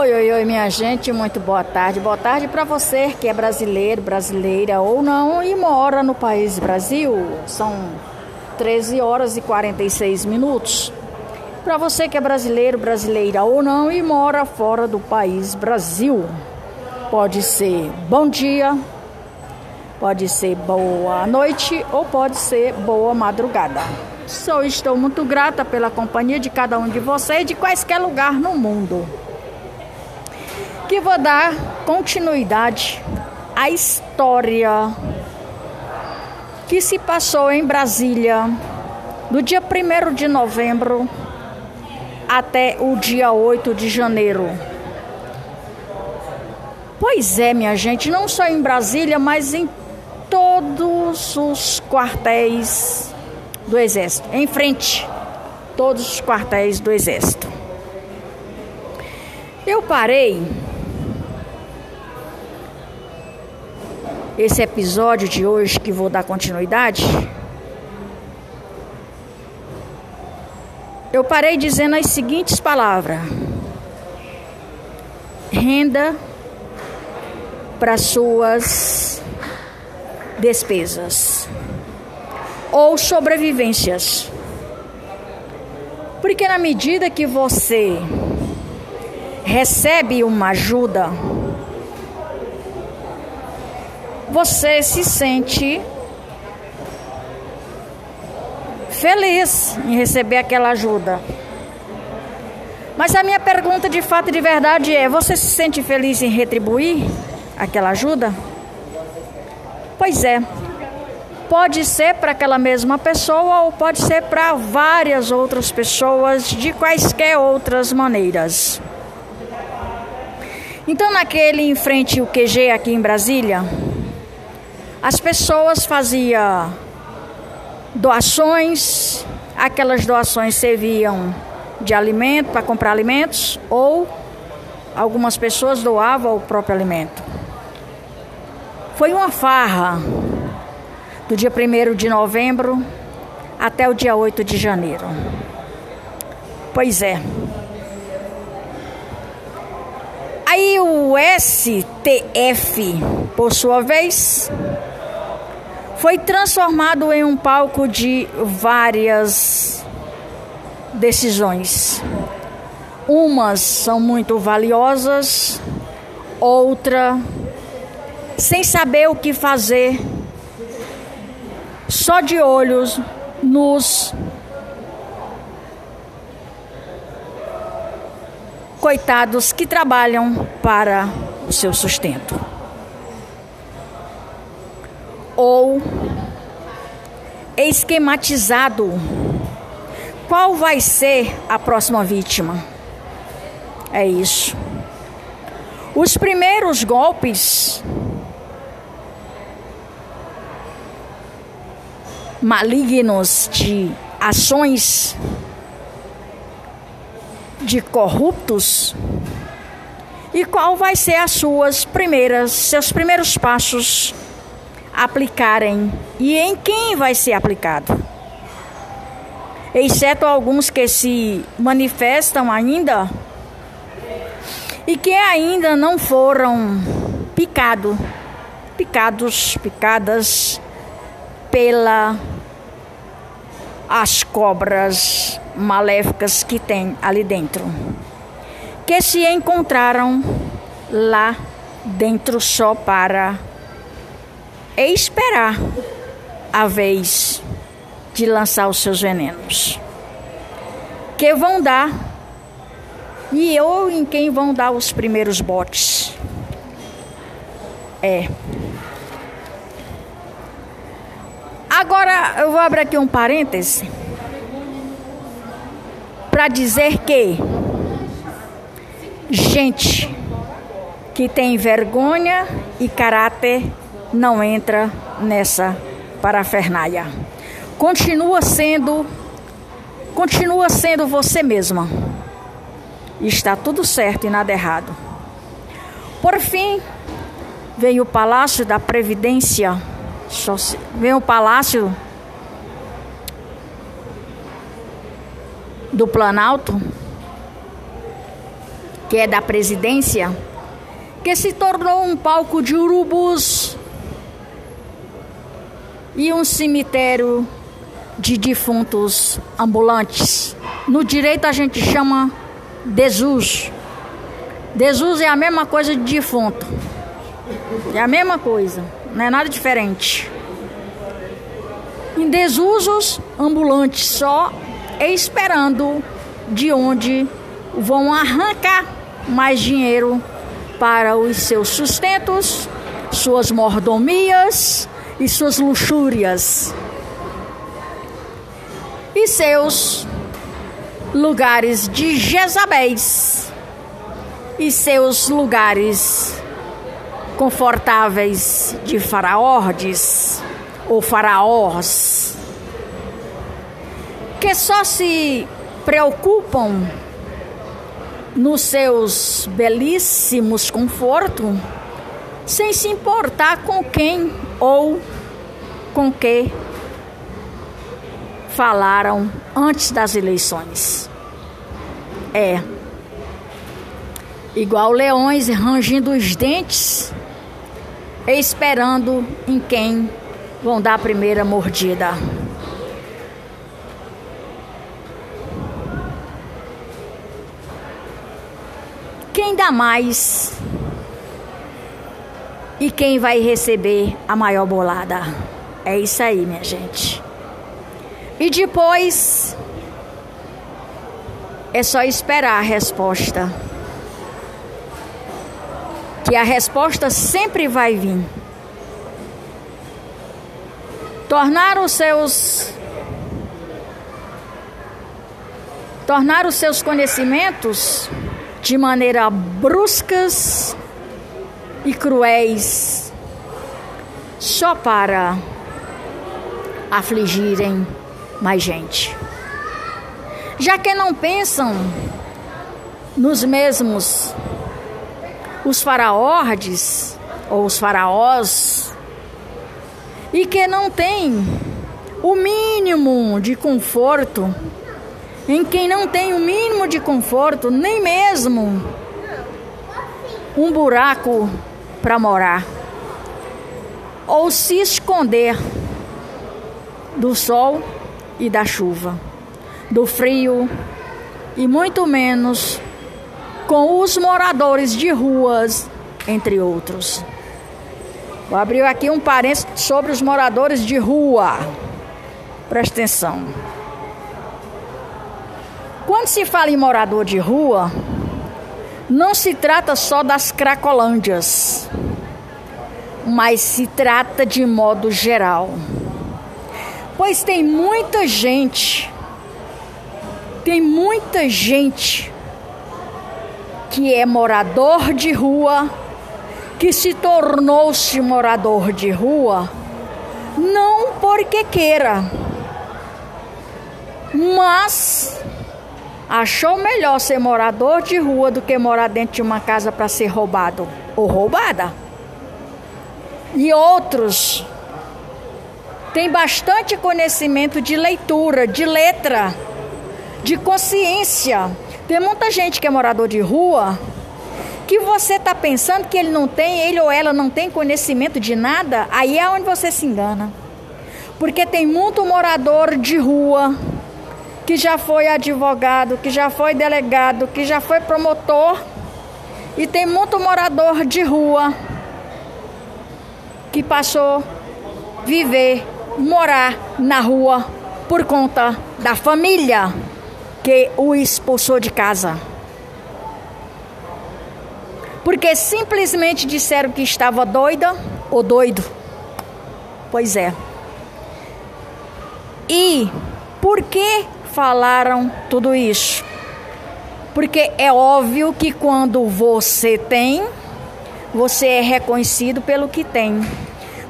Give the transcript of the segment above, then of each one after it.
Oi, oi, oi, minha gente, muito boa tarde. Boa tarde para você que é brasileiro, brasileira ou não e mora no país Brasil. São 13 horas e 46 minutos. Para você que é brasileiro, brasileira ou não e mora fora do país Brasil. Pode ser bom dia, pode ser boa noite ou pode ser boa madrugada. Sou estou muito grata pela companhia de cada um de vocês de quaisquer lugar no mundo que vou dar continuidade à história que se passou em Brasília do dia 1 de novembro até o dia 8 de janeiro. Pois é, minha gente, não só em Brasília, mas em todos os quartéis do Exército, em frente, todos os quartéis do Exército. Eu parei esse episódio de hoje que vou dar continuidade, eu parei dizendo as seguintes palavras: renda para suas despesas. Ou sobrevivências. Porque na medida que você recebe uma ajuda, você se sente feliz em receber aquela ajuda. Mas a minha pergunta de fato e de verdade é: você se sente feliz em retribuir aquela ajuda? Pois é. Pode ser para aquela mesma pessoa ou pode ser para várias outras pessoas de quaisquer outras maneiras. Então, naquele em frente o QG aqui em Brasília, as pessoas faziam doações, aquelas doações serviam de alimento para comprar alimentos ou algumas pessoas doavam o próprio alimento. Foi uma farra do dia 1 de novembro até o dia 8 de janeiro. Pois é. Aí o STF, por sua vez, foi transformado em um palco de várias decisões. Umas são muito valiosas, outra sem saber o que fazer, só de olhos nos coitados que trabalham para o seu sustento ou esquematizado qual vai ser a próxima vítima. É isso. Os primeiros golpes malignos de ações de corruptos e qual vai ser as suas primeiras seus primeiros passos aplicarem e em quem vai ser aplicado. Exceto alguns que se manifestam ainda e que ainda não foram picado, picados, picadas pela as cobras maléficas que tem ali dentro, que se encontraram lá dentro só para é esperar a vez de lançar os seus venenos, que vão dar e ou em quem vão dar os primeiros botes. É. Agora eu vou abrir aqui um parêntese para dizer que gente que tem vergonha e caráter não entra nessa parafernália. Continua sendo continua sendo você mesma. Está tudo certo e nada errado. Por fim, vem o Palácio da Previdência, vem o Palácio do Planalto que é da presidência, que se tornou um palco de urubus e um cemitério de defuntos ambulantes. No direito a gente chama desuso. Desuso é a mesma coisa de defunto. É a mesma coisa, não é nada diferente. Em desusos ambulantes só esperando de onde vão arrancar mais dinheiro para os seus sustentos, suas mordomias e suas luxúrias. E seus lugares de Jezabéis e seus lugares confortáveis de faraordes ou faraós que só se preocupam nos seus belíssimos confortos, sem se importar com quem ou com que falaram antes das eleições. É. Igual leões rangindo os dentes, esperando em quem vão dar a primeira mordida. Quem dá mais e quem vai receber a maior bolada? É isso aí, minha gente. E depois é só esperar a resposta. Que a resposta sempre vai vir. Tornar os seus tornar os seus conhecimentos de maneira bruscas e cruéis, só para afligirem mais gente. Já que não pensam nos mesmos os faraordes ou os faraós e que não têm o mínimo de conforto em quem não tem o mínimo de conforto, nem mesmo um buraco para morar, ou se esconder do sol e da chuva, do frio e muito menos com os moradores de ruas, entre outros. Vou abrir aqui um parênteses sobre os moradores de rua. Presta atenção. Quando se fala em morador de rua, não se trata só das cracolândias, mas se trata de modo geral. Pois tem muita gente, tem muita gente que é morador de rua, que se tornou-se morador de rua, não porque queira, mas achou melhor ser morador de rua do que morar dentro de uma casa para ser roubado ou roubada. E outros têm bastante conhecimento de leitura, de letra, de consciência. Tem muita gente que é morador de rua que você está pensando que ele não tem, ele ou ela não tem conhecimento de nada, aí é onde você se engana. Porque tem muito morador de rua que já foi advogado, que já foi delegado, que já foi promotor e tem muito morador de rua que passou viver, morar na rua por conta da família que o expulsou de casa. Porque simplesmente disseram que estava doida ou doido. Pois é. E por que falaram tudo isso? Porque é óbvio que quando você tem, você é reconhecido pelo que tem.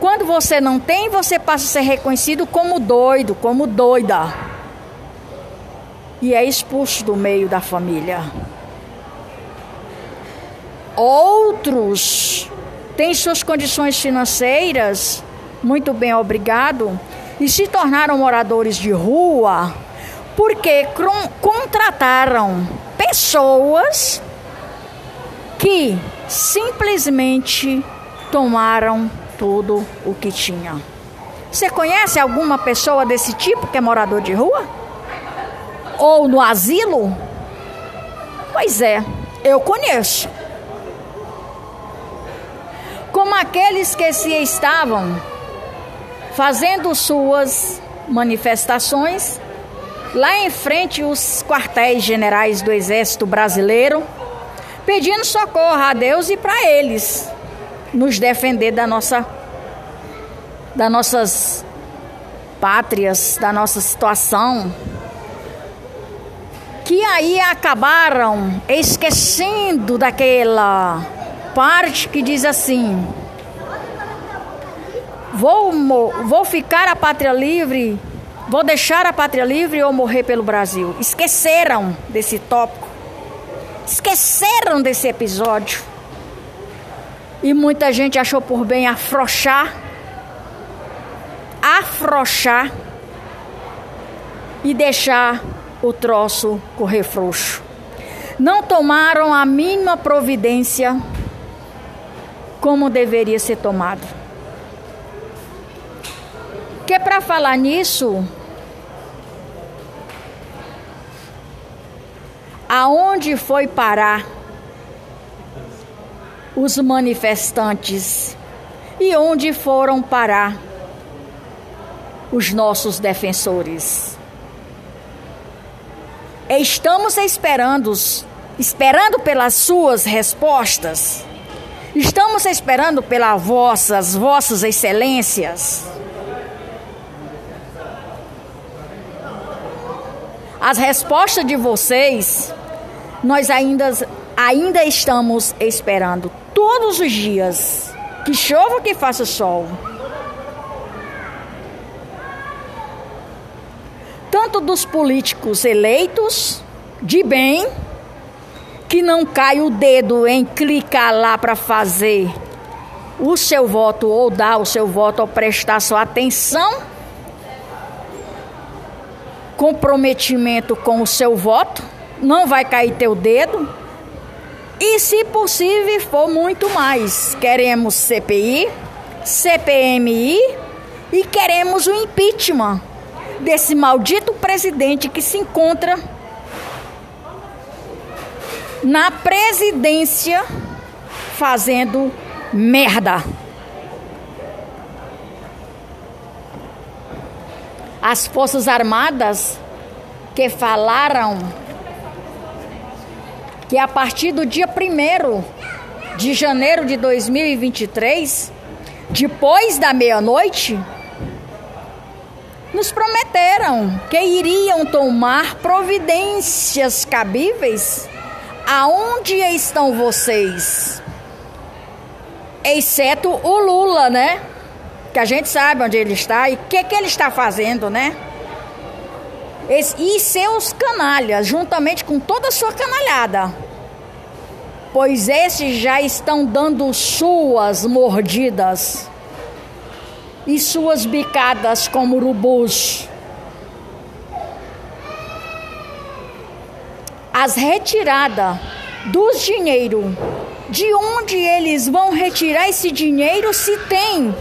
Quando você não tem, você passa a ser reconhecido como doido, como doida. E é expulso do meio da família. Outros têm suas condições financeiras muito bem obrigado e se tornaram moradores de rua porque contrataram pessoas que simplesmente tomaram tudo o que tinha. Você conhece alguma pessoa desse tipo que é morador de rua? Ou no asilo? Pois é, eu conheço. Como aqueles que se estavam fazendo suas manifestações lá em frente os quartéis generais do Exército Brasileiro, pedindo socorro a Deus e para eles nos defender da nossa das nossas pátrias, da nossa situação, que aí acabaram esquecendo daquela parte que diz assim: vou, vou ficar a pátria livre, vou deixar a pátria livre ou morrer pelo Brasil. Esqueceram desse tópico, esqueceram desse episódio. E muita gente achou por bem afrouxar afrouxar e deixar o troço correr frouxo. Não tomaram a mínima providência como deveria ser tomado. Que para falar nisso, aonde foi parar os manifestantes e onde foram parar os nossos defensores. Estamos esperando, esperando pelas suas respostas. Estamos esperando pelas vossas, vossas excelências. As respostas de vocês, nós ainda, ainda estamos esperando todos os dias. Que chova, que faça sol. tanto dos políticos eleitos de bem, que não cai o dedo em clicar lá para fazer o seu voto ou dar o seu voto ou prestar sua atenção, comprometimento com o seu voto, não vai cair teu dedo. E se possível for muito mais, queremos CPI, CPMI e queremos o impeachment desse maldito presidente que se encontra na presidência fazendo merda. As Forças Armadas que falaram que a partir do dia 1 de janeiro de 2023, depois da meia-noite, nos prometeram que iriam tomar providências cabíveis. Aonde estão vocês? Exceto o Lula, né? Que a gente sabe onde ele está e o que, que ele está fazendo, né? E seus canalhas, juntamente com toda a sua canalhada. Pois esses já estão dando suas mordidas e suas bicadas como urubus. As retiradas dos dinheiro, de onde eles vão retirar esse dinheiro se tem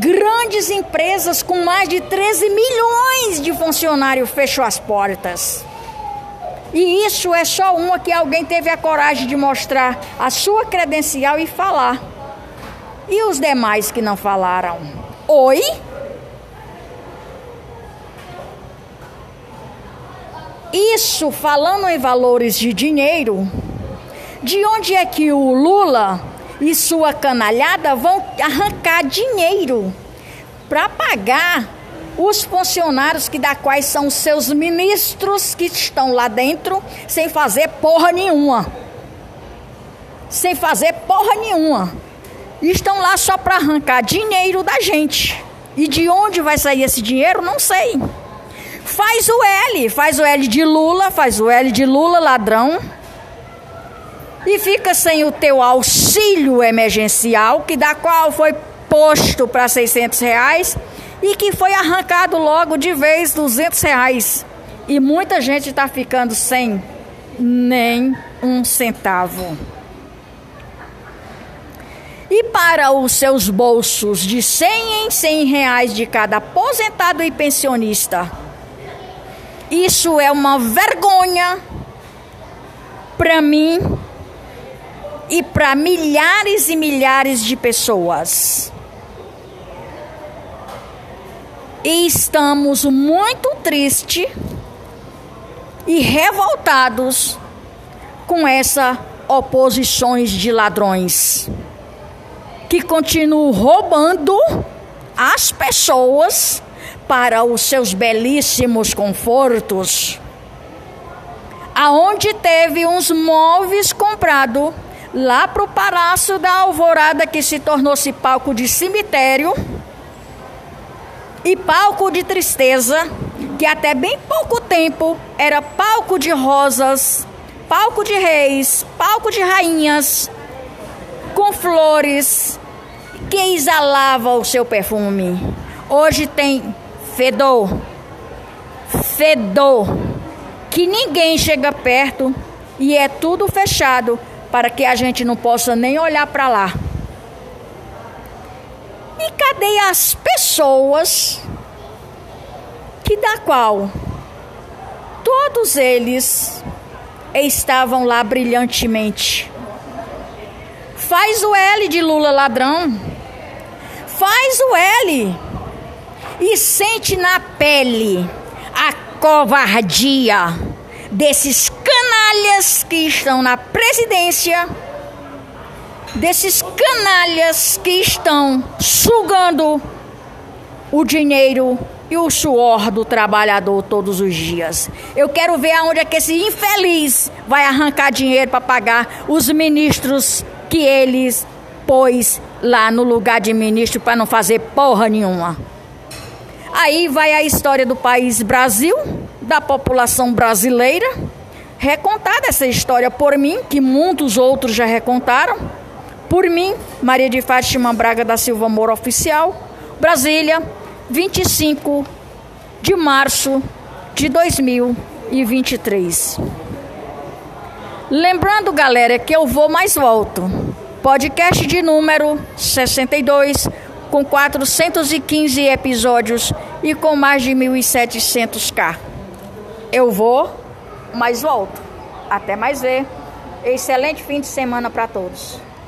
grandes empresas com mais de 13 milhões de funcionários fechou as portas. E isso é só uma que alguém teve a coragem de mostrar a sua credencial e falar. E os demais que não falaram? Oi? Isso falando em valores de dinheiro, de onde é que o Lula e sua canalhada vão arrancar dinheiro para pagar os funcionários que da quais são seus ministros que estão lá dentro sem fazer porra nenhuma. Sem fazer porra nenhuma estão lá só para arrancar dinheiro da gente. E de onde vai sair esse dinheiro, não sei. Faz o L, faz o L de Lula, faz o L de Lula ladrão. E fica sem o teu auxílio emergencial, que da qual foi posto para 600 reais e que foi arrancado logo de vez 200 reais. E muita gente está ficando sem nem um centavo. e para os seus bolsos de 100 em 100 reais de cada aposentado e pensionista. Isso é uma vergonha para mim e para milhares e milhares de pessoas. E estamos muito tristes e revoltados com essa oposições de ladrões que continuam roubando as pessoas para os seus belíssimos confortos. Aonde teve uns móveis comprados lá para o Palácio da Alvorada que se tornou-se palco de cemitério e palco de tristeza, que até bem pouco tempo era palco de rosas, palco de reis, palco de rainhas, com flores que exalava o seu perfume. Hoje tem fedor, fedor, que ninguém chega perto e é tudo fechado para que a gente não possa nem olhar para lá. E cadê as pessoas que da qual todos eles estavam lá brilhantemente? Faz o L de Lula ladrão. Faz o L e sente na pele a covardia desses canalhas que estão na presidência desses canalhas que estão sugando o dinheiro e o suor do trabalhador todos os dias. Eu quero ver aonde é que esse infeliz vai arrancar dinheiro para pagar os ministros que eles pôs lá no lugar de ministro para não fazer porra nenhuma. Aí vai a história do país Brasil, da população brasileira, recontada essa história por mim, que muitos outros já recontaram por mim, Maria de Fátima Braga da Silva Moura Oficial, Brasília, 25 de março de 2023. Lembrando, galera, que eu vou mais volto. Podcast de número 62, com 415 episódios e com mais de 1.700k. Eu vou, mas volto. Até mais ver. Excelente fim de semana para todos.